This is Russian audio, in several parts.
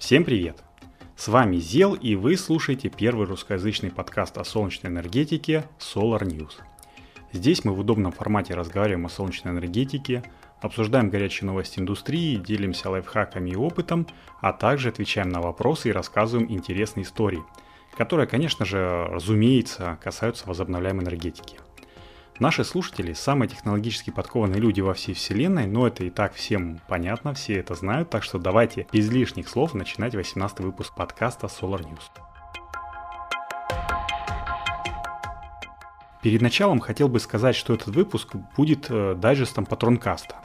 Всем привет! С вами Зел и вы слушаете первый русскоязычный подкаст о солнечной энергетике Solar News. Здесь мы в удобном формате разговариваем о солнечной энергетике, обсуждаем горячие новости индустрии, делимся лайфхаками и опытом, а также отвечаем на вопросы и рассказываем интересные истории, которые, конечно же, разумеется, касаются возобновляемой энергетики – Наши слушатели – самые технологически подкованные люди во всей вселенной, но это и так всем понятно, все это знают, так что давайте без лишних слов начинать 18 выпуск подкаста Solar News. Перед началом хотел бы сказать, что этот выпуск будет э, дайджестом Патронкаста.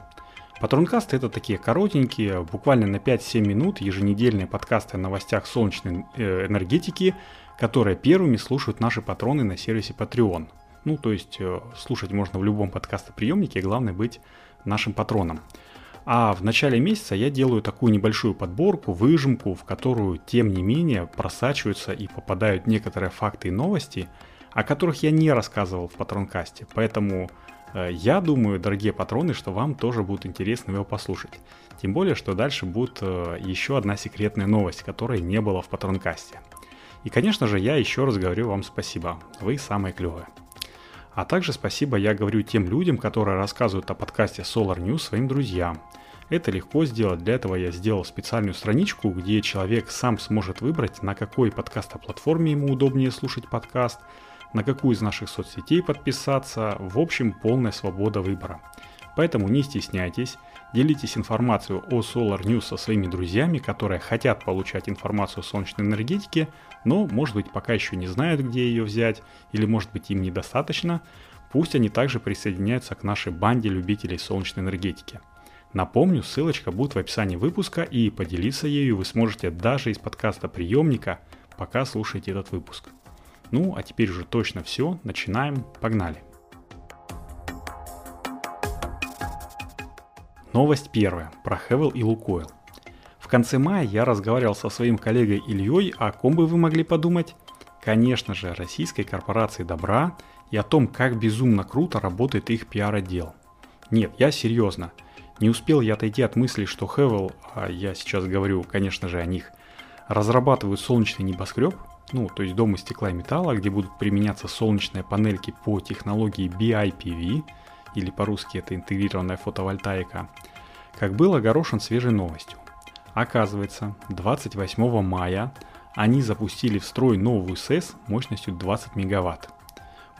Патронкаст это такие коротенькие, буквально на 5-7 минут еженедельные подкасты о новостях солнечной э, энергетики, которые первыми слушают наши патроны на сервисе Patreon – ну, то есть э, слушать можно в любом подкастоприемнике, главное быть нашим патроном. А в начале месяца я делаю такую небольшую подборку, выжимку, в которую, тем не менее, просачиваются и попадают некоторые факты и новости, о которых я не рассказывал в патронкасте. Поэтому э, я думаю, дорогие патроны, что вам тоже будет интересно его послушать. Тем более, что дальше будет э, еще одна секретная новость, которой не было в патронкасте. И, конечно же, я еще раз говорю вам спасибо. Вы самые клевые. А также спасибо я говорю тем людям, которые рассказывают о подкасте Solar News своим друзьям. Это легко сделать, для этого я сделал специальную страничку, где человек сам сможет выбрать, на какой подкаст-платформе ему удобнее слушать подкаст, на какую из наших соцсетей подписаться, в общем, полная свобода выбора. Поэтому не стесняйтесь, делитесь информацией о Solar News со своими друзьями, которые хотят получать информацию о солнечной энергетике, но, может быть, пока еще не знают, где ее взять, или, может быть, им недостаточно, пусть они также присоединяются к нашей банде любителей солнечной энергетики. Напомню, ссылочка будет в описании выпуска, и поделиться ею вы сможете даже из подкаста приемника, пока слушаете этот выпуск. Ну, а теперь уже точно все, начинаем, погнали! Новость первая про Хевел и Лукойл. В конце мая я разговаривал со своим коллегой Ильей, о ком бы вы могли подумать? Конечно же, российской корпорации добра и о том, как безумно круто работает их пиар-отдел. Нет, я серьезно. Не успел я отойти от мысли, что Хевел, а я сейчас говорю, конечно же, о них, разрабатывают солнечный небоскреб, ну, то есть дом из стекла и металла, где будут применяться солнечные панельки по технологии BIPV – или по-русски это интегрированная фотовольтаика, как был огорошен свежей новостью. Оказывается, 28 мая они запустили в строй новую СЭС мощностью 20 мегаватт.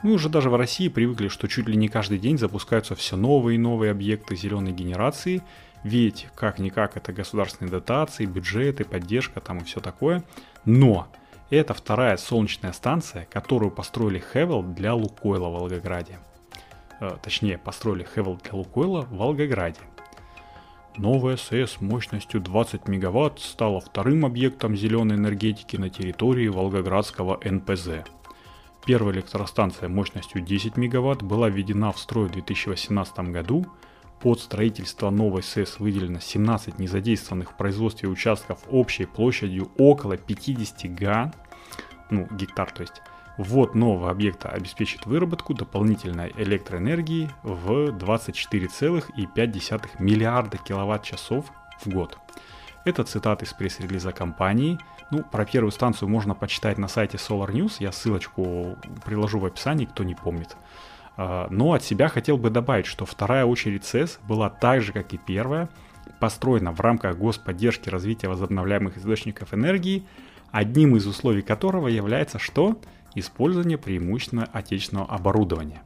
Мы уже даже в России привыкли, что чуть ли не каждый день запускаются все новые и новые объекты зеленой генерации, ведь как-никак это государственные дотации, бюджеты, поддержка там и все такое. Но это вторая солнечная станция, которую построили Хевел для Лукойла в Волгограде. Э, точнее построили Хевел для Лукойла в Волгограде. Новая СЭС мощностью 20 мегаватт стала вторым объектом зеленой энергетики на территории Волгоградского НПЗ. Первая электростанция мощностью 10 мегаватт была введена в строй в 2018 году. Под строительство новой СЭС выделено 17 незадействованных в производстве участков общей площадью около 50 га, ну, гектар то есть, Ввод нового объекта обеспечит выработку дополнительной электроэнергии в 24,5 миллиарда киловатт-часов в год. Это цитаты из пресс-релиза компании. Ну, про первую станцию можно почитать на сайте Solar News, я ссылочку приложу в описании, кто не помнит. А, но от себя хотел бы добавить, что вторая очередь СЭС была так же, как и первая, построена в рамках господдержки развития возобновляемых источников энергии, одним из условий которого является что? Использование преимущественно отечественного оборудования.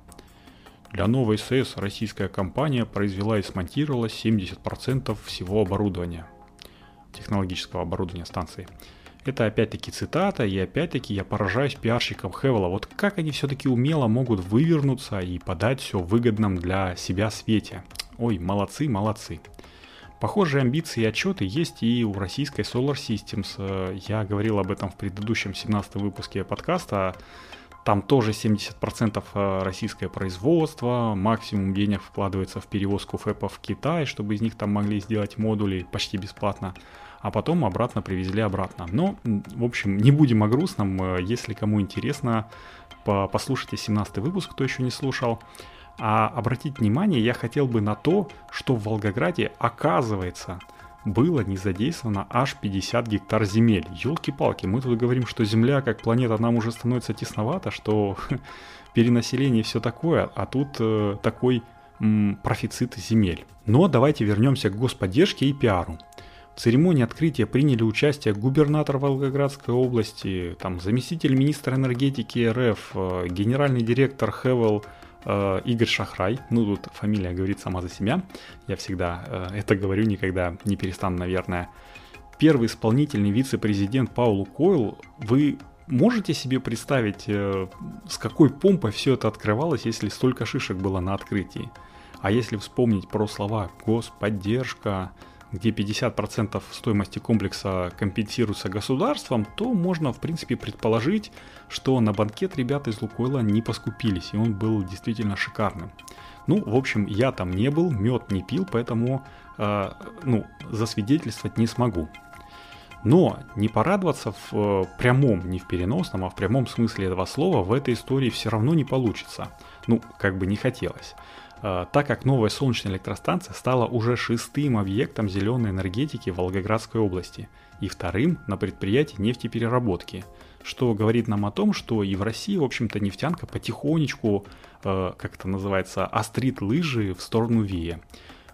Для новой СС российская компания произвела и смонтировала 70% всего оборудования, технологического оборудования станции. Это опять-таки цитата, и опять-таки я поражаюсь пиарщикам Хевела. Вот как они все-таки умело могут вывернуться и подать все выгодном для себя свете. Ой, молодцы, молодцы. Похожие амбиции и отчеты есть и у российской Solar Systems. Я говорил об этом в предыдущем 17 выпуске подкаста. Там тоже 70% э, российское производство, максимум денег вкладывается в перевозку ФЭПов в Китай, чтобы из них там могли сделать модули почти бесплатно, а потом обратно привезли обратно. Но, в общем, не будем о грустном, э, если кому интересно, послушайте 17 выпуск, кто еще не слушал. А обратить внимание я хотел бы на то, что в Волгограде, оказывается, было не задействовано аж 50 гектар земель. Елки-палки, мы тут говорим, что Земля как планета нам уже становится тесновато, что перенаселение и все такое, а тут э, такой м, профицит земель. Но давайте вернемся к господдержке и пиару. В церемонии открытия приняли участие губернатор Волгоградской области, там, заместитель министра энергетики РФ, э, генеральный директор Хевел Игорь Шахрай. Ну, тут фамилия говорит сама за себя. Я всегда э, это говорю, никогда не перестану, наверное. Первый исполнительный вице-президент Паулу Койл. Вы можете себе представить, э, с какой помпой все это открывалось, если столько шишек было на открытии? А если вспомнить про слова «господдержка», где 50% стоимости комплекса компенсируется государством, то можно, в принципе, предположить, что на банкет ребята из Лукойла не поскупились, и он был действительно шикарным. Ну, в общем, я там не был, мед не пил, поэтому, э, ну, засвидетельствовать не смогу. Но не порадоваться в э, прямом, не в переносном, а в прямом смысле этого слова в этой истории все равно не получится. Ну, как бы не хотелось. Э, так как новая солнечная электростанция стала уже шестым объектом зеленой энергетики в Волгоградской области и вторым на предприятии нефтепереработки, что говорит нам о том, что и в России, в общем-то, нефтянка потихонечку, э, как это называется, острит лыжи в сторону Вея.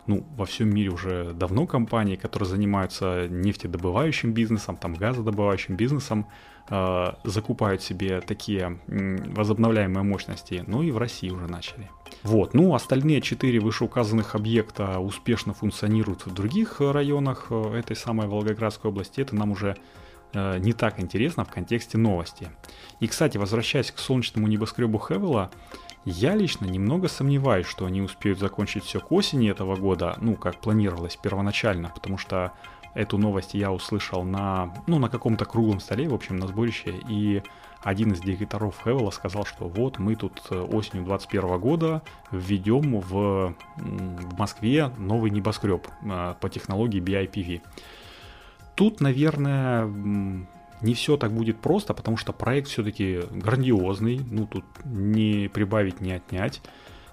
Ну, во всем мире уже давно компании, которые занимаются нефтедобывающим бизнесом, там газодобывающим бизнесом, э, закупают себе такие возобновляемые мощности, ну и в России уже начали. Вот, ну остальные четыре вышеуказанных объекта успешно функционируют в других районах э, этой самой Волгоградской области, это нам уже э, не так интересно в контексте новости. И, кстати, возвращаясь к солнечному небоскребу Хевела, я лично немного сомневаюсь, что они успеют закончить все к осени этого года, ну, как планировалось первоначально, потому что Эту новость я услышал на, ну, на каком-то круглом столе, в общем, на сборище, и один из директоров Хевела сказал, что вот мы тут э, осенью 2021 года введем в, в Москве новый небоскреб э, по технологии BIPV. Тут, наверное, не все так будет просто, потому что проект все-таки грандиозный, ну тут не прибавить, не отнять.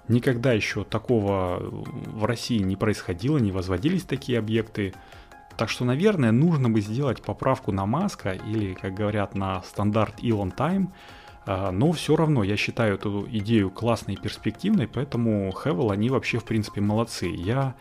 Никогда еще такого в России не происходило, не возводились такие объекты. Так что, наверное, нужно бы сделать поправку на Маска или, как говорят, на стандарт Elon Time, а, но все равно я считаю эту идею классной и перспективной, поэтому Хевел, они вообще, в принципе, молодцы. Я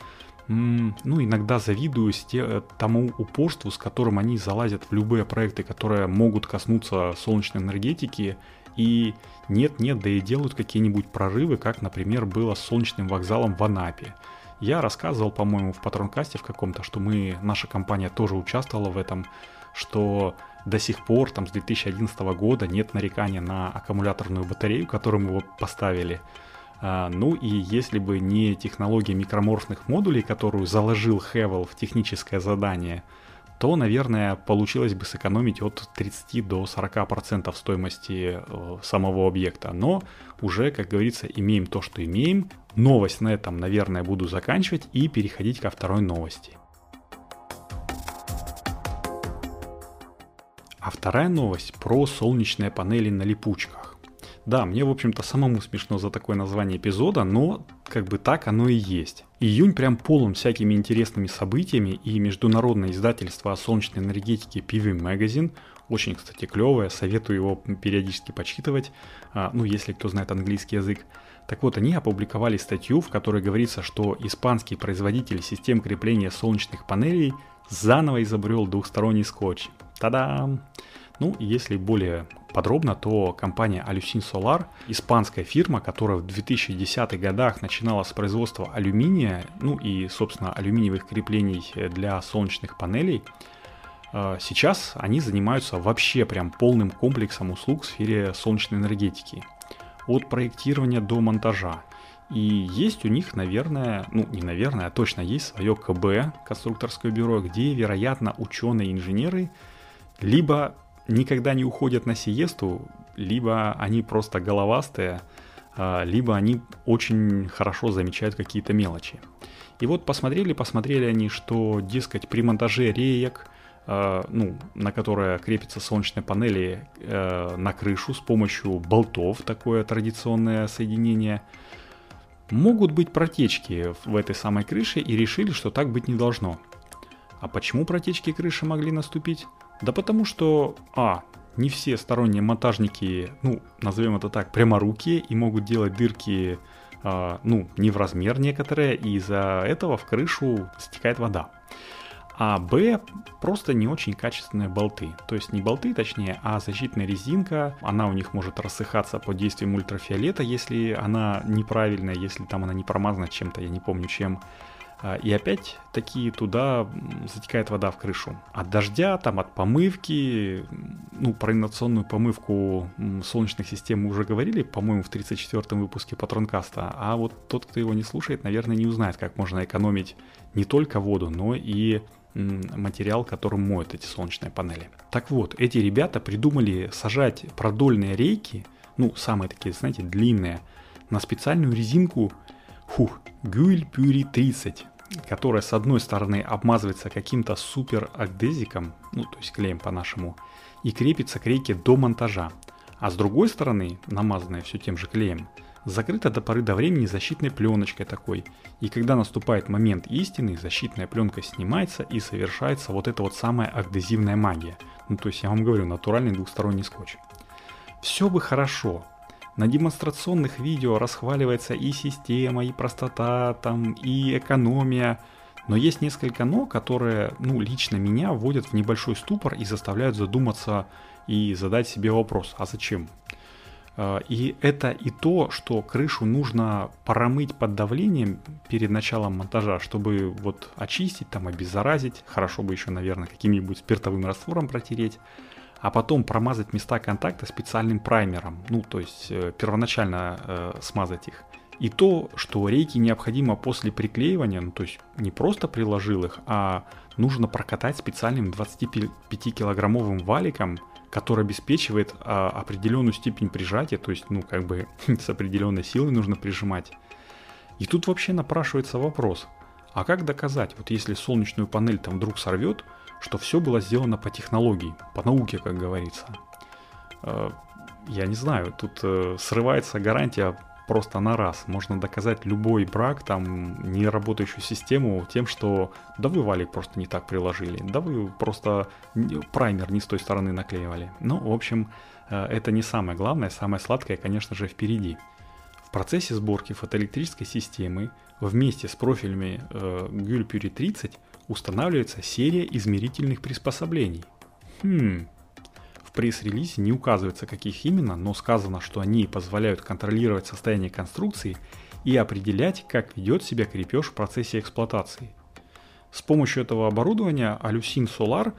ну, иногда завидую те, тому упорству, с которым они залазят в любые проекты, которые могут коснуться солнечной энергетики, и нет-нет, да и делают какие-нибудь прорывы, как, например, было с солнечным вокзалом в Анапе. Я рассказывал, по-моему, в патронкасте в каком-то, что мы, наша компания тоже участвовала в этом, что до сих пор, там, с 2011 года нет нарекания на аккумуляторную батарею, которую мы его поставили. А, ну и если бы не технология микроморфных модулей, которую заложил Хевел в техническое задание, то, наверное, получилось бы сэкономить от 30 до 40% стоимости э, самого объекта. Но уже, как говорится, имеем то, что имеем. Новость на этом, наверное, буду заканчивать и переходить ко второй новости. А вторая новость про солнечные панели на липучках. Да, мне, в общем-то, самому смешно за такое название эпизода, но как бы так оно и есть. Июнь прям полон всякими интересными событиями, и международное издательство о солнечной энергетике PV Magazine, очень, кстати, клевое, советую его периодически почитывать, а, ну, если кто знает английский язык. Так вот, они опубликовали статью, в которой говорится, что испанский производитель систем крепления солнечных панелей заново изобрел двухсторонний скотч. Та-дам! Ну, если более подробно, то компания Alucin Solar, испанская фирма, которая в 2010-х годах начинала с производства алюминия, ну и, собственно, алюминиевых креплений для солнечных панелей, э, сейчас они занимаются вообще прям полным комплексом услуг в сфере солнечной энергетики. От проектирования до монтажа. И есть у них, наверное, ну не наверное, а точно есть свое КБ, конструкторское бюро, где, вероятно, ученые инженеры либо никогда не уходят на сиесту, либо они просто головастые, а, либо они очень хорошо замечают какие-то мелочи. И вот посмотрели, посмотрели они, что, дескать, при монтаже реек, а, ну, на которые крепятся солнечные панели э, на крышу с помощью болтов, такое традиционное соединение, могут быть протечки в этой самой крыше и решили, что так быть не должно. А почему протечки крыши могли наступить? Да потому что, а, не все сторонние монтажники, ну, назовем это так, пряморукие и могут делать дырки, э, ну, не в размер некоторые, и из-за этого в крышу стекает вода. А Б просто не очень качественные болты. То есть не болты, точнее, а защитная резинка. Она у них может рассыхаться под действием ультрафиолета, если она неправильная, если там она не промазана чем-то, я не помню чем. А, и опять такие туда затекает вода в крышу. От дождя, там от помывки, ну, про инновационную помывку солнечных систем мы уже говорили, по-моему, в 34-м выпуске Патронкаста. А вот тот, кто его не слушает, наверное, не узнает, как можно экономить не только воду, но и материал, которым моют эти солнечные панели. Так вот, эти ребята придумали сажать продольные рейки, ну, самые такие, знаете, длинные, на специальную резинку, фух, Гюль Пюри 30 которая с одной стороны обмазывается каким-то супер агдезиком, ну то есть клеем по-нашему, и крепится к рейке до монтажа, а с другой стороны, намазанная все тем же клеем, закрыта до поры до времени защитной пленочкой такой, и когда наступает момент истины, защитная пленка снимается и совершается вот эта вот самая агдезивная магия. Ну то есть я вам говорю, натуральный двухсторонний скотч. Все бы хорошо, на демонстрационных видео расхваливается и система, и простота, там, и экономия. Но есть несколько «но», которые, ну, лично меня вводят в небольшой ступор и заставляют задуматься и задать себе вопрос, а зачем? А, и это и то, что крышу нужно промыть под давлением перед началом монтажа, чтобы вот очистить, там обеззаразить, хорошо бы еще, наверное, каким-нибудь спиртовым раствором протереть а потом промазать места контакта специальным праймером, ну то есть э, первоначально э, смазать их. И то, что рейки необходимо после приклеивания, ну то есть не просто приложил их, а нужно прокатать специальным 25-килограммовым валиком, который обеспечивает а, определенную степень прижатия, то есть, ну, как бы с определенной силой нужно прижимать. И тут вообще напрашивается вопрос, а как доказать, вот если солнечную панель там вдруг сорвет, что все было сделано по технологии, по науке, как говорится. Э, я не знаю, тут э, срывается гарантия просто на раз. Можно доказать любой брак, там, неработающую систему тем, что да вы валик просто не так приложили, да вы просто праймер не с той стороны наклеивали. Ну, в общем, э, это не самое главное, самое сладкое, конечно же, впереди. В процессе сборки фотоэлектрической системы вместе с профилями э, Gulpuri 30 устанавливается серия измерительных приспособлений. Хм. В пресс-релизе не указывается каких именно, но сказано, что они позволяют контролировать состояние конструкции и определять, как ведет себя крепеж в процессе эксплуатации. С помощью этого оборудования Alucin Solar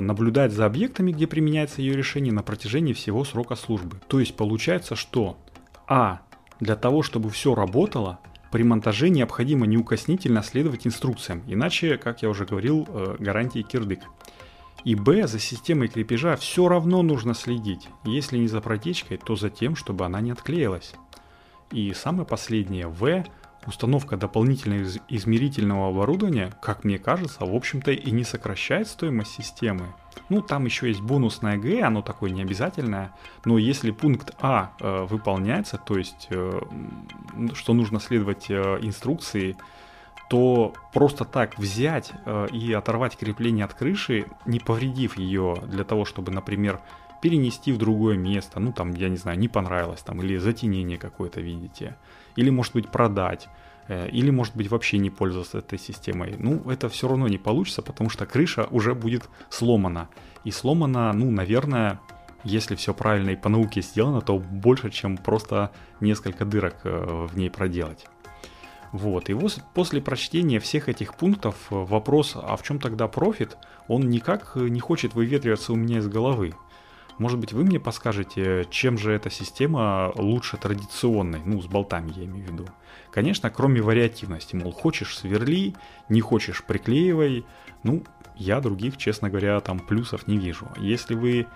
наблюдает за объектами, где применяется ее решение на протяжении всего срока службы. То есть получается, что А. Для того, чтобы все работало, при монтаже необходимо неукоснительно следовать инструкциям, иначе, как я уже говорил, э, гарантии кирдык. И Б, за системой крепежа все равно нужно следить, если не за протечкой, то за тем, чтобы она не отклеилась. И самое последнее, В, установка дополнительного измерительного оборудования, как мне кажется, в общем-то и не сокращает стоимость системы. Ну, там еще есть бонусное Г, оно такое необязательное, но если пункт А э, выполняется, то есть, э, что нужно следовать э, инструкции, то просто так взять э, и оторвать крепление от крыши, не повредив ее для того, чтобы, например, перенести в другое место, ну там, я не знаю, не понравилось там, или затенение какое-то видите, или может быть продать, или, может быть, вообще не пользоваться этой системой. Ну, это все равно не получится, потому что крыша уже будет сломана. И сломана, ну, наверное, если все правильно и по науке сделано, то больше, чем просто несколько дырок э, в ней проделать. Вот, и вот после прочтения всех этих пунктов э, вопрос, а в чем тогда профит, он никак не хочет выветриваться у меня из головы. Может быть, вы мне подскажете, чем же эта система лучше традиционной, ну, с болтами я имею в виду. Конечно, кроме вариативности, мол, хочешь сверли, не хочешь приклеивай. Ну, я других, честно говоря, там плюсов не вижу. Если вы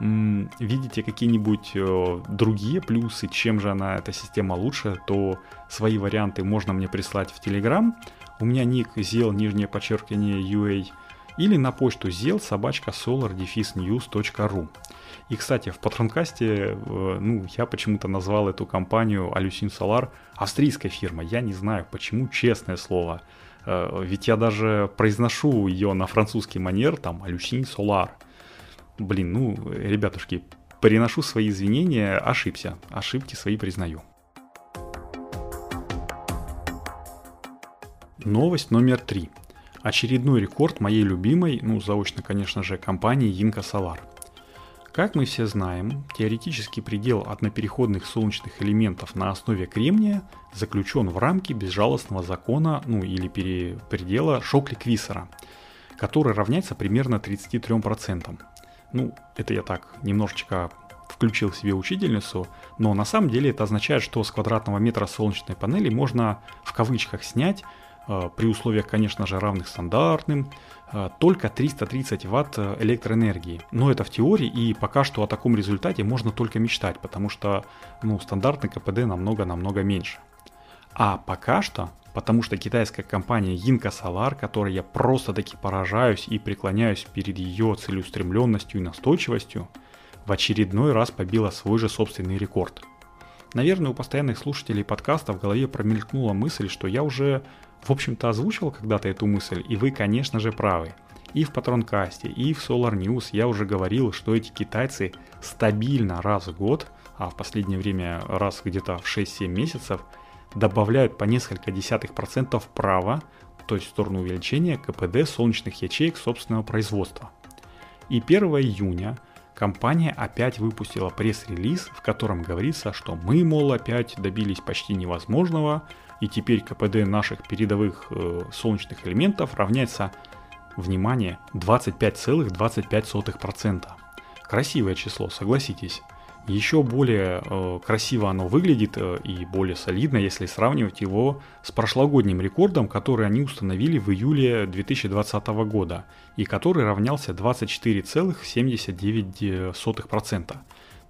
м, видите какие-нибудь э, другие плюсы, чем же она, эта система лучше, то свои варианты можно мне прислать в Telegram. У меня ник zел, нижнее подчеркивание, UA, или на почту zел собачка solar-news.ru. И, кстати, в Патронкасте, э, ну, я почему-то назвал эту компанию Alucin Solar австрийской фирмой. Я не знаю, почему, честное слово. Э, ведь я даже произношу ее на французский манер, там, Алюсин Солар. Блин, ну, ребятушки, приношу свои извинения, ошибся. Ошибки свои признаю. Новость номер три. Очередной рекорд моей любимой, ну, заочно, конечно же, компании Yinka Solar. Как мы все знаем, теоретический предел однопереходных солнечных элементов на основе кремния заключен в рамки безжалостного закона, ну или пере, предела Шокли-Квиссера, который равняется примерно 33%. Ну, это я так немножечко включил себе учительницу, но на самом деле это означает, что с квадратного метра солнечной панели можно в кавычках снять при условиях, конечно же, равных стандартным, э, только 330 ватт э, электроэнергии. Но это в теории, и пока что о таком результате можно только мечтать, потому что ну, стандартный КПД намного-намного меньше. А пока что, потому что китайская компания Yinka Solar, которой я просто-таки поражаюсь и преклоняюсь перед ее целеустремленностью и настойчивостью, в очередной раз побила свой же собственный рекорд. Наверное, у постоянных слушателей подкаста в голове промелькнула мысль, что я уже в общем-то, озвучивал когда-то эту мысль, и вы, конечно же, правы. И в Патронкасте, и в Solar News я уже говорил, что эти китайцы стабильно раз в год, а в последнее время раз где-то в 6-7 месяцев, добавляют по несколько десятых процентов права, то есть в сторону увеличения КПД солнечных ячеек собственного производства. И 1 июня компания опять выпустила пресс-релиз, в котором говорится, что мы, мол, опять добились почти невозможного, и теперь КПД наших передовых э, солнечных элементов равняется, внимание, 25,25%. Красивое число, согласитесь. Еще более э, красиво оно выглядит э, и более солидно, если сравнивать его с прошлогодним рекордом, который они установили в июле 2020 года и который равнялся 24,79%.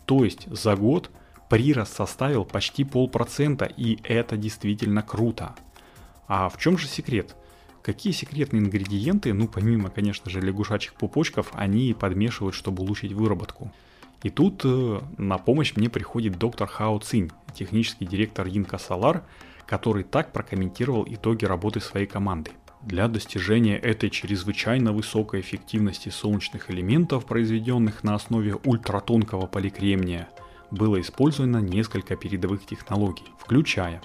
То есть за год – прирост составил почти полпроцента, и это действительно круто. А в чем же секрет? Какие секретные ингредиенты, ну помимо, конечно же, лягушачьих пупочков, они подмешивают, чтобы улучшить выработку? И тут э, на помощь мне приходит доктор Хао Цинь, технический директор Инка Solar, который так прокомментировал итоги работы своей команды. Для достижения этой чрезвычайно высокой эффективности солнечных элементов, произведенных на основе ультратонкого поликремния – было использовано несколько передовых технологий, включая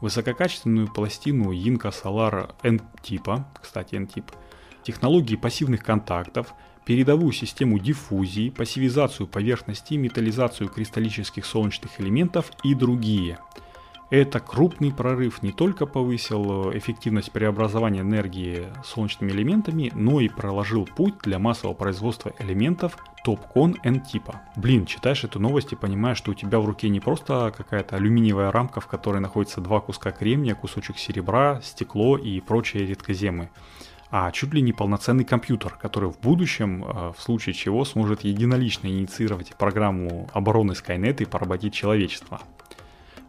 высококачественную пластину Yinka Solar N-типа, кстати N-тип, технологии пассивных контактов, передовую систему диффузии, пассивизацию поверхности, металлизацию кристаллических солнечных элементов и другие – это крупный прорыв не только повысил э, эффективность преобразования энергии солнечными элементами, но и проложил путь для массового производства элементов TopCon N-типа. Блин, читаешь эту новость и понимаешь, что у тебя в руке не просто какая-то алюминиевая рамка, в которой находится два куска кремния, кусочек серебра, стекло и прочие редкоземы а чуть ли не полноценный компьютер, который в будущем, э, в случае чего, сможет единолично инициировать программу обороны Skynet и поработить человечество.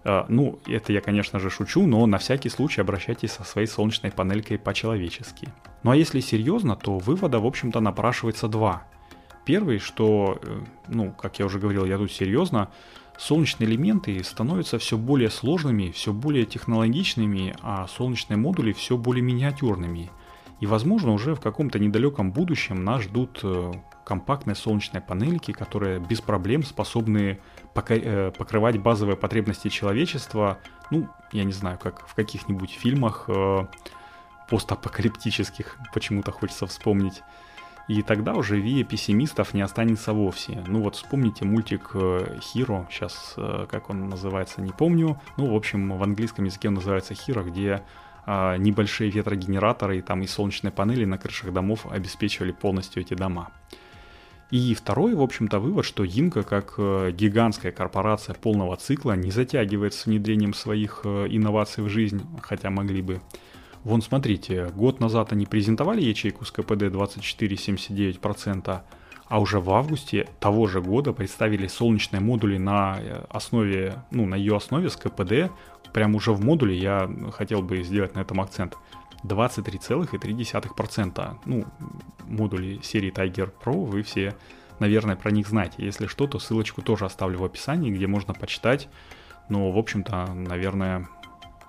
Э, ну, это я, конечно же, шучу, но на всякий случай обращайтесь со своей солнечной панелькой по-человечески. Ну а если серьезно, то вывода, в общем-то, напрашивается два. Первый, что, э, ну, как я уже говорил, я тут серьезно, солнечные элементы становятся все более сложными, все более технологичными, а солнечные модули все более миниатюрными. И, возможно, уже в каком-то недалеком будущем нас ждут э, компактные солнечные панельки, которые без проблем способны покрывать базовые потребности человечества, ну, я не знаю, как в каких-нибудь фильмах э, постапокалиптических, почему-то хочется вспомнить. И тогда уже вия пессимистов не останется вовсе. Ну вот вспомните мультик э, сейчас как он называется, не помню. Ну, в общем, в английском языке он называется Hero, где а, небольшие ветрогенераторы и там и солнечные панели на крышах домов обеспечивали полностью эти дома. И второй, в общем-то, вывод, что Инка, как э, гигантская корпорация полного цикла, не затягивает с внедрением своих э, инноваций в жизнь, хотя могли бы. Вон, смотрите, год назад они презентовали ячейку с КПД 24,79%, а уже в августе того же года представили солнечные модули на э, основе, ну, на ее основе с КПД, прямо уже в модуле, я хотел бы сделать на этом акцент, 23,3%. Ну, модули серии Tiger Pro вы все, наверное, про них знаете. Если что, то ссылочку тоже оставлю в описании, где можно почитать. Но, в общем-то, наверное,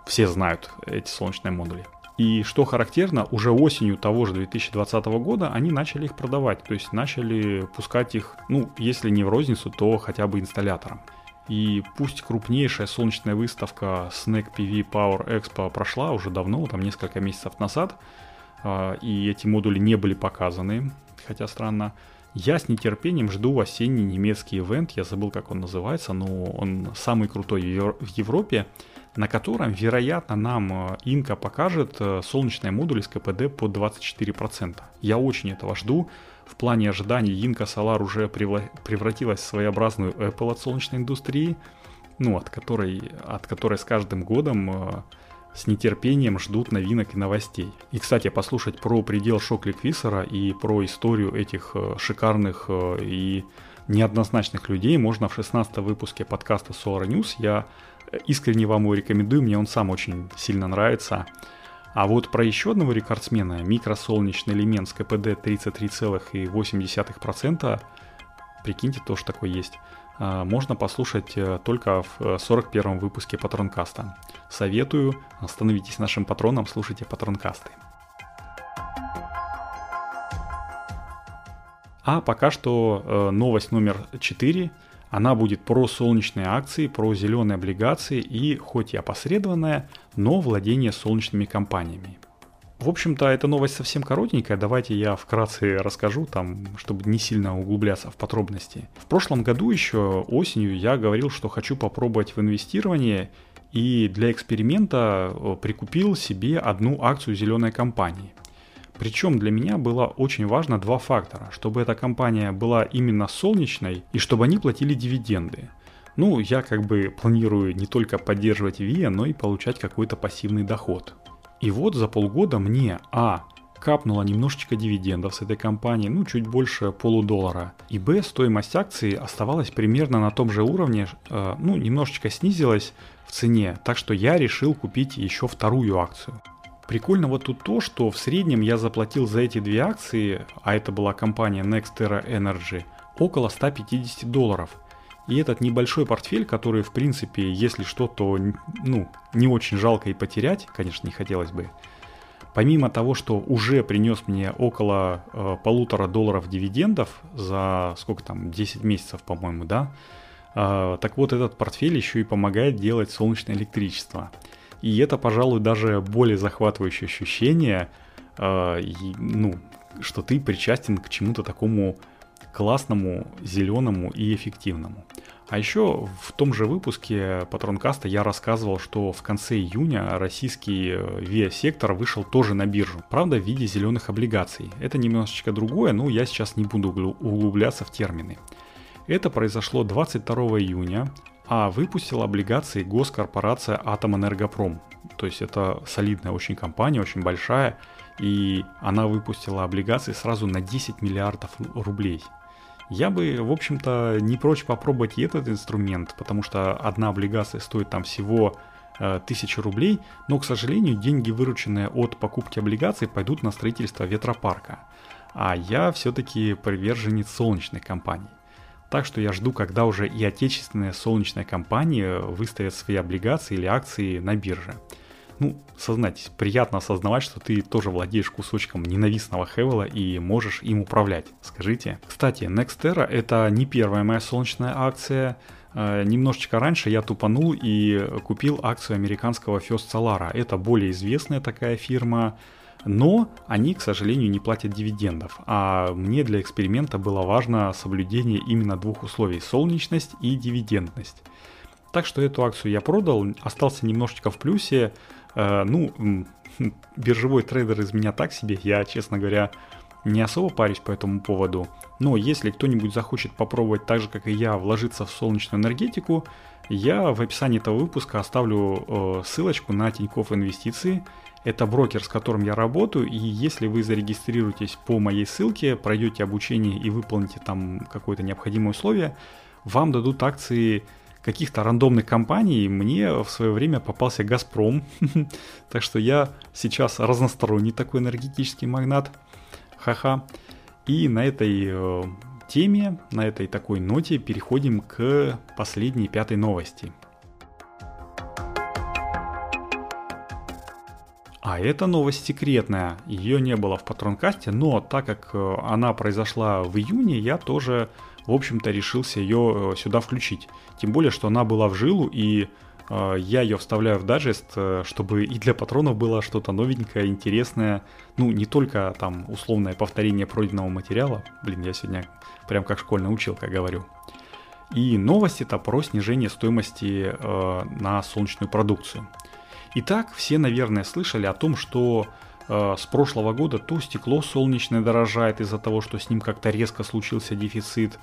все знают эти солнечные модули. И что характерно, уже осенью того же 2020 года они начали их продавать, то есть начали пускать их, ну, если не в розницу, то хотя бы инсталляторам. И пусть крупнейшая солнечная выставка Snack PV Power Expo прошла уже давно, там несколько месяцев назад, а, и эти модули не были показаны, хотя странно, я с нетерпением жду осенний немецкий ивент, я забыл, как он называется, но он самый крутой в Европе, на котором, вероятно, нам э, Инка покажет э, солнечные модули с КПД по 24%. Я очень этого жду. В плане ожиданий Инка Solar уже превратилась в своеобразную Apple от солнечной индустрии, ну, от которой, от которой с каждым годом э, с нетерпением ждут новинок и новостей. И, кстати, послушать про предел шок-ликвисора и про историю этих шикарных и неоднозначных людей можно в 16 выпуске подкаста Solar News. Я искренне вам его рекомендую, мне он сам очень сильно нравится. А вот про еще одного рекордсмена, микросолнечный элемент с КПД 33,8%, прикиньте, тоже такой есть, а, можно послушать э, только в 41 э, выпуске Патронкаста. Советую, становитесь нашим патроном, слушайте Патронкасты. А пока что э, новость номер 4. Она будет про солнечные акции, про зеленые облигации и, хоть и опосредованная, но владение солнечными компаниями. В общем-то, эта новость совсем коротенькая, давайте я вкратце расскажу, там, чтобы не сильно углубляться в подробности. В прошлом году еще осенью я говорил, что хочу попробовать в инвестировании и для эксперимента э, прикупил себе одну акцию зеленой компании. Причем для меня было очень важно два фактора, чтобы эта компания была именно солнечной и чтобы они платили дивиденды. Ну, я как бы планирую не только поддерживать ВИА, но и получать какой-то пассивный доход. И вот за полгода мне, а, капнуло немножечко дивидендов с этой компании, ну чуть больше полудоллара. И б, стоимость акции оставалась примерно на том же уровне, э, ну немножечко снизилась в цене, так что я решил купить еще вторую акцию. Прикольно вот тут то, что в среднем я заплатил за эти две акции, а это была компания Nextera Energy, около 150 долларов. И этот небольшой портфель, который, в принципе, если что-то, ну, не очень жалко и потерять, конечно, не хотелось бы, помимо того, что уже принес мне около э, полутора долларов дивидендов за сколько там, 10 месяцев, по-моему, да, э, так вот этот портфель еще и помогает делать солнечное электричество. И это, пожалуй, даже более захватывающее ощущение, э, ну, что ты причастен к чему-то такому классному, зеленому и эффективному. А еще в том же выпуске Патронкаста я рассказывал, что в конце июня российский э, ВИА-сектор вышел тоже на биржу, правда в виде зеленых облигаций. Это немножечко другое, но я сейчас не буду углубляться в термины. Это произошло 22 июня, а выпустила облигации госкорпорация Атомэнергопром. То есть это солидная очень компания, очень большая, и она выпустила облигации сразу на 10 миллиардов рублей. Я бы, в общем-то, не прочь попробовать и этот инструмент, потому что одна облигация стоит там всего э, 1000 рублей, но, к сожалению, деньги, вырученные от покупки облигаций, пойдут на строительство ветропарка. А я все-таки приверженец солнечной компании. Так что я жду, когда уже и отечественные солнечные компании выставят свои облигации или акции на бирже ну, сознайтесь, приятно осознавать, что ты тоже владеешь кусочком ненавистного Хевела и можешь им управлять. Скажите. Кстати, Nextera это не первая моя солнечная акция. Э, немножечко раньше я тупанул и купил акцию американского First Solar. Это более известная такая фирма, но они, к сожалению, не платят дивидендов. А мне для эксперимента было важно соблюдение именно двух условий – солнечность и дивидендность. Так что эту акцию я продал, остался немножечко в плюсе, Э, ну, биржевой трейдер из меня так себе, я, честно говоря, не особо парюсь по этому поводу. Но если кто-нибудь захочет попробовать так же, как и я, вложиться в солнечную энергетику, я в описании этого выпуска оставлю э, ссылочку на Тинькофф Инвестиции. Это брокер, с которым я работаю, и если вы зарегистрируетесь по моей ссылке, пройдете обучение и выполните там какое-то необходимое условие, вам дадут акции каких-то рандомных компаний мне в свое время попался Газпром. так что я сейчас разносторонний такой энергетический магнат. Ха-ха. И на этой э, теме, на этой такой ноте переходим к последней пятой новости. А эта новость секретная, ее не было в патронкасте, но так как э, она произошла в июне, я тоже, в общем-то, решился ее э, сюда включить. Тем более, что она была в жилу, и э, я ее вставляю в дайджест, э, чтобы и для патронов было что-то новенькое, интересное. Ну, не только там условное повторение пройденного материала. Блин, я сегодня прям как школьный училка говорю. И новость это про снижение стоимости э, на солнечную продукцию. Итак, все, наверное, слышали о том, что э, с прошлого года то стекло солнечное дорожает из-за того, что с ним как-то резко случился дефицит,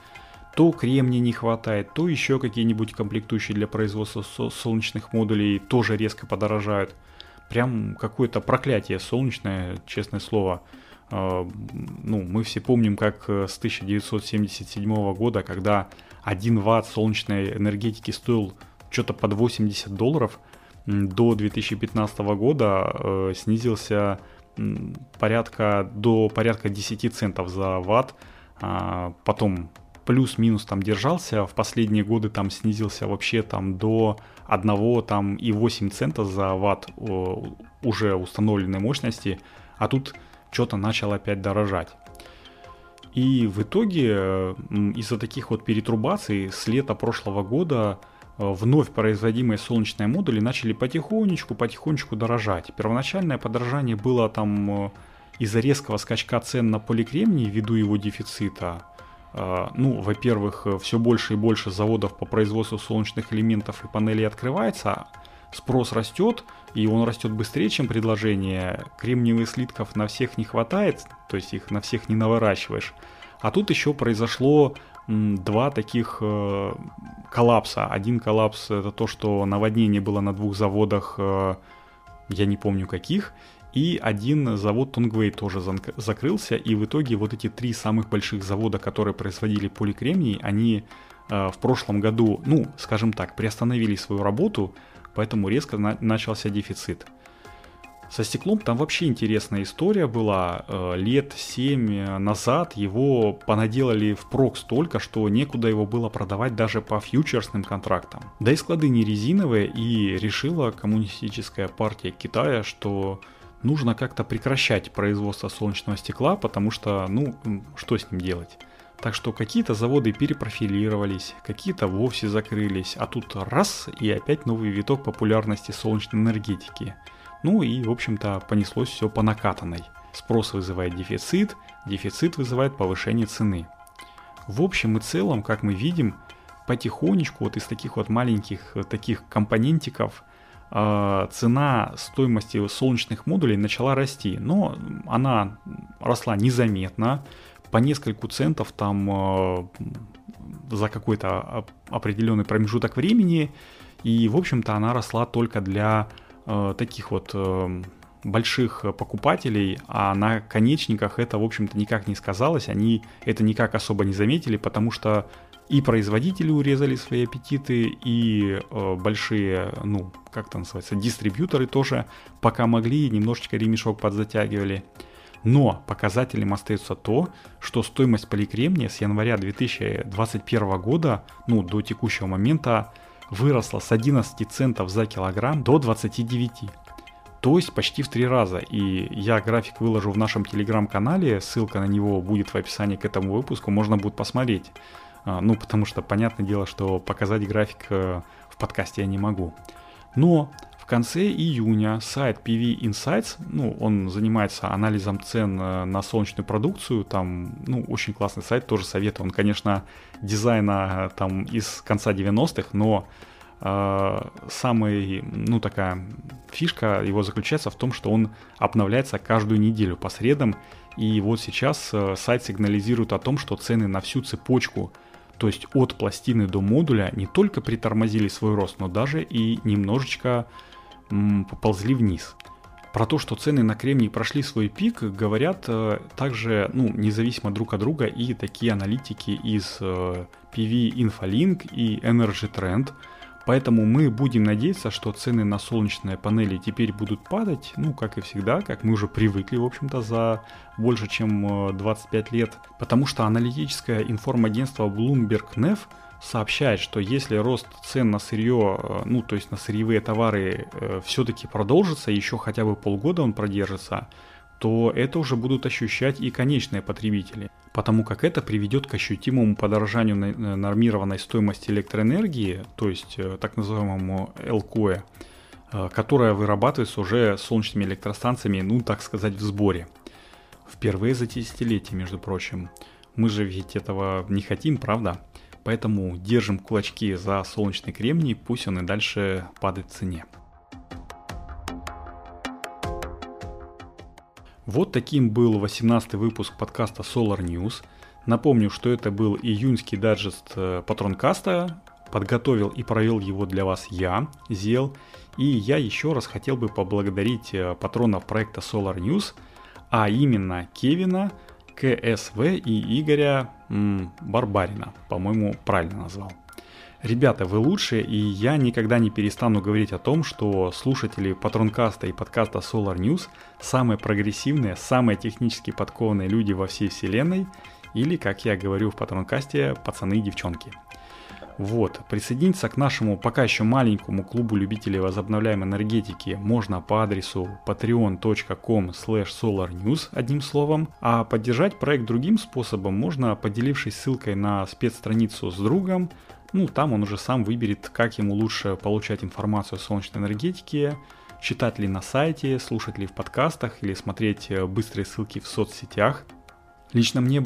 то кремния не хватает, то еще какие-нибудь комплектующие для производства солнечных модулей тоже резко подорожают. Прям какое-то проклятие солнечное, честное слово. Э, ну, мы все помним, как э, с 1977 года, когда 1 ватт солнечной энергетики стоил что-то под 80 долларов – до 2015 года э, снизился порядка до порядка 10 центов за ватт, а потом плюс-минус там держался, в последние годы там снизился вообще там до 1 там и 8 центов за ватт уже установленной мощности, а тут что-то начало опять дорожать. И в итоге из-за таких вот перетрубаций с лета прошлого года Э, вновь производимые солнечные модули начали потихонечку, потихонечку дорожать. Первоначальное подорожание было там э, из-за резкого скачка цен на поликремний ввиду его дефицита. Э, ну, во-первых, все больше и больше заводов по производству солнечных элементов и панелей открывается, спрос растет, и он растет быстрее, чем предложение. Кремниевых слитков на всех не хватает, то есть их на всех не наворачиваешь. А тут еще произошло два таких э, коллапса. Один коллапс это то, что наводнение было на двух заводах, э, я не помню каких, и один завод Тонгвей тоже закрылся, и в итоге вот эти три самых больших завода, которые производили поликремний, они э, в прошлом году, ну, скажем так, приостановили свою работу, поэтому резко на начался дефицит. Со стеклом там вообще интересная история была. Э, лет 7 назад его понаделали впрок столько, что некуда его было продавать даже по фьючерсным контрактам. Да и склады не резиновые, и решила коммунистическая партия Китая, что нужно как-то прекращать производство солнечного стекла, потому что, ну, что с ним делать? Так что какие-то заводы перепрофилировались, какие-то вовсе закрылись, а тут раз и опять новый виток популярности солнечной энергетики – ну и, в общем-то, понеслось все по накатанной. Спрос вызывает дефицит, дефицит вызывает повышение цены. В общем и целом, как мы видим, потихонечку вот из таких вот маленьких э, таких компонентиков э, цена стоимости солнечных модулей начала расти, но она росла незаметно, по нескольку центов там э, за какой-то определенный промежуток времени, и в общем-то она росла только для э, таких вот э, больших покупателей, а на конечниках это, в общем-то, никак не сказалось, они это никак особо не заметили, потому что и производители урезали свои аппетиты, и э, большие, ну, как это называется, дистрибьюторы тоже пока могли, немножечко ремешок подзатягивали. Но показателем остается то, что стоимость поликремния с января 2021 года, ну, до текущего момента, выросла с 11 центов за килограмм до 29. То есть почти в три раза. И я график выложу в нашем телеграм-канале, ссылка на него будет в описании к этому выпуску, можно будет посмотреть. А, ну, потому что понятное дело, что показать график э, в подкасте я не могу. Но конце июня сайт PV Insights, ну, он занимается анализом цен э, на солнечную продукцию, там, ну, очень классный сайт, тоже советую. Он, конечно, дизайна э, там из конца 90-х, но э, самый, ну, такая фишка его заключается в том, что он обновляется каждую неделю по средам, и вот сейчас э, сайт сигнализирует о том, что цены на всю цепочку то есть от пластины до модуля не только притормозили свой рост, но даже и немножечко поползли вниз. Про то, что цены на кремний прошли свой пик, говорят э, также, ну, независимо друг от друга и такие аналитики из э, PV Infolink и Energy Trend. Поэтому мы будем надеяться, что цены на солнечные панели теперь будут падать, ну, как и всегда, как мы уже привыкли, в общем-то, за больше чем 25 э, лет. Потому что аналитическое информагентство Bloomberg Nef сообщает, что если рост цен на сырье, э, ну то есть на сырьевые товары э, все-таки продолжится, еще хотя бы полгода он продержится, то это уже будут ощущать и конечные потребители, потому как это приведет к ощутимому подорожанию нормированной стоимости электроэнергии, то есть э, так называемому ЛКОЭ, которая вырабатывается уже солнечными электростанциями, ну так сказать, в сборе. Впервые за десятилетие, между прочим. Мы же ведь этого не хотим, правда? Поэтому держим кулачки за солнечный кремний, пусть он и дальше падает в цене. Вот таким был 18 выпуск подкаста Solar News. Напомню, что это был июньский даджест э, Патронкаста. Подготовил и провел его для вас я, Зел. И я еще раз хотел бы поблагодарить э, патронов проекта Solar News, а именно Кевина, КСВ и Игоря м, Барбарина, по-моему, правильно назвал. Ребята, вы лучшие, и я никогда не перестану говорить о том, что слушатели Патронкаста и подкаста Solar News самые прогрессивные, самые технически подкованные люди во всей вселенной, или, как я говорю в Патронкасте, пацаны и девчонки – вот, присоединиться к нашему пока еще маленькому клубу любителей возобновляемой энергетики можно по адресу patreon.com solarnews одним словом, а поддержать проект другим способом можно, поделившись ссылкой на спецстраницу с другом, ну там он уже сам выберет, как ему лучше получать информацию о солнечной энергетике, читать ли на сайте, слушать ли в подкастах или смотреть э, быстрые ссылки в соцсетях – Лично мне,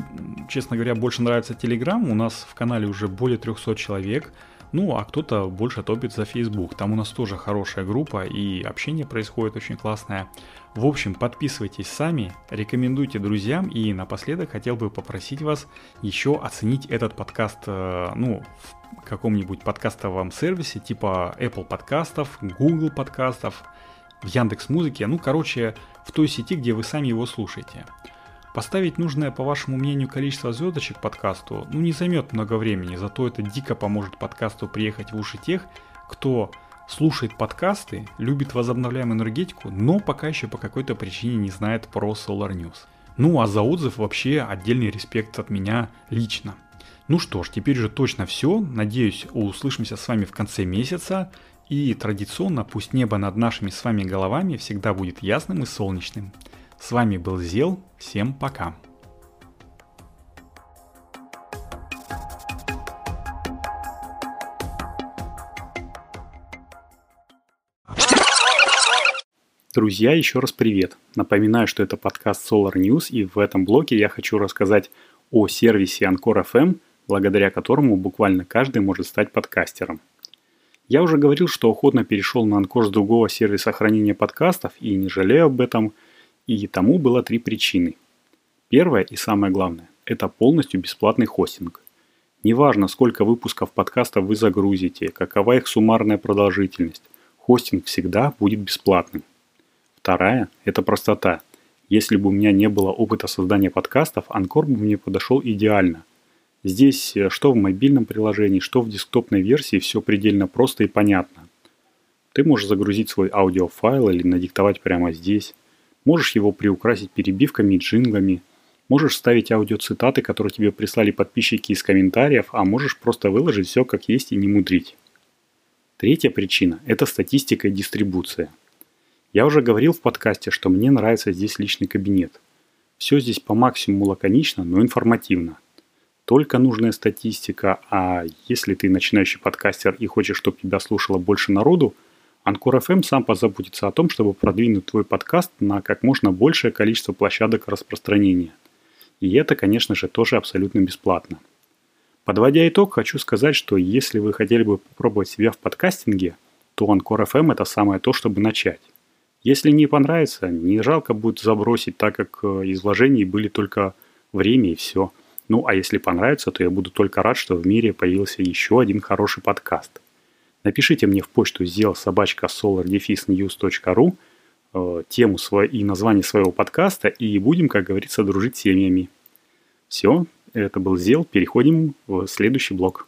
честно говоря, больше нравится Telegram. У нас в канале уже более 300 человек. Ну, а кто-то больше топит за Facebook. Там у нас тоже хорошая группа и общение происходит очень классное. В общем, подписывайтесь сами, рекомендуйте друзьям и напоследок хотел бы попросить вас еще оценить этот подкаст, э, ну, в каком-нибудь подкастовом сервисе типа Apple подкастов, Google подкастов, в Яндекс Музыке, ну, короче, в той сети, где вы сами его слушаете. Поставить нужное, по вашему мнению, количество звездочек подкасту ну, не займет много времени, зато это дико поможет подкасту приехать в уши тех, кто слушает подкасты, любит возобновляемую энергетику, но пока еще по какой-то причине не знает про Solar News. Ну а за отзыв вообще отдельный респект от меня лично. Ну что ж, теперь же точно все. Надеюсь, услышимся с вами в конце месяца. И традиционно пусть небо над нашими с вами головами всегда будет ясным и солнечным. С вами был Зел, всем пока. Друзья, еще раз привет. Напоминаю, что это подкаст Solar News, и в этом блоке я хочу рассказать о сервисе Anchor FM, благодаря которому буквально каждый может стать подкастером. Я уже говорил, что охотно перешел на Anchor с другого сервиса хранения подкастов и не жалею об этом – и тому было три причины. Первое и самое главное – это полностью бесплатный хостинг. Неважно, сколько выпусков подкаста вы загрузите, какова их суммарная продолжительность, хостинг всегда будет бесплатным. Вторая – это простота. Если бы у меня не было опыта создания подкастов, Анкор бы мне подошел идеально. Здесь, э, что в мобильном приложении, что в десктопной версии, все предельно просто и понятно. Ты можешь загрузить свой аудиофайл или надиктовать прямо здесь. Можешь его приукрасить перебивками и джинглами. Можешь ставить аудиоцитаты, которые тебе прислали подписчики из комментариев, а можешь просто выложить все как есть и не мудрить. Третья причина – это статистика и дистрибуция. Я уже говорил в подкасте, что мне нравится здесь личный кабинет. Все здесь по максимуму лаконично, но информативно. Только нужная статистика, а если ты начинающий подкастер и хочешь, чтобы тебя слушало больше народу – Анкор FM сам позаботится о том, чтобы продвинуть твой подкаст на как можно большее количество площадок распространения. И это, конечно же, тоже абсолютно бесплатно. Подводя итог, хочу сказать, что если вы хотели бы попробовать себя в подкастинге, то Анкор FM это самое то, чтобы начать. Если не понравится, не жалко будет забросить, так как э, из вложений были только время и все. Ну а если понравится, то я буду только рад, что в мире появился еще один хороший подкаст. Напишите мне в почту сделал собачка solardefisnews.ru э, тему и название своего подкаста, и будем, как говорится, дружить семьями. Все, это был Зел. Переходим в следующий блок.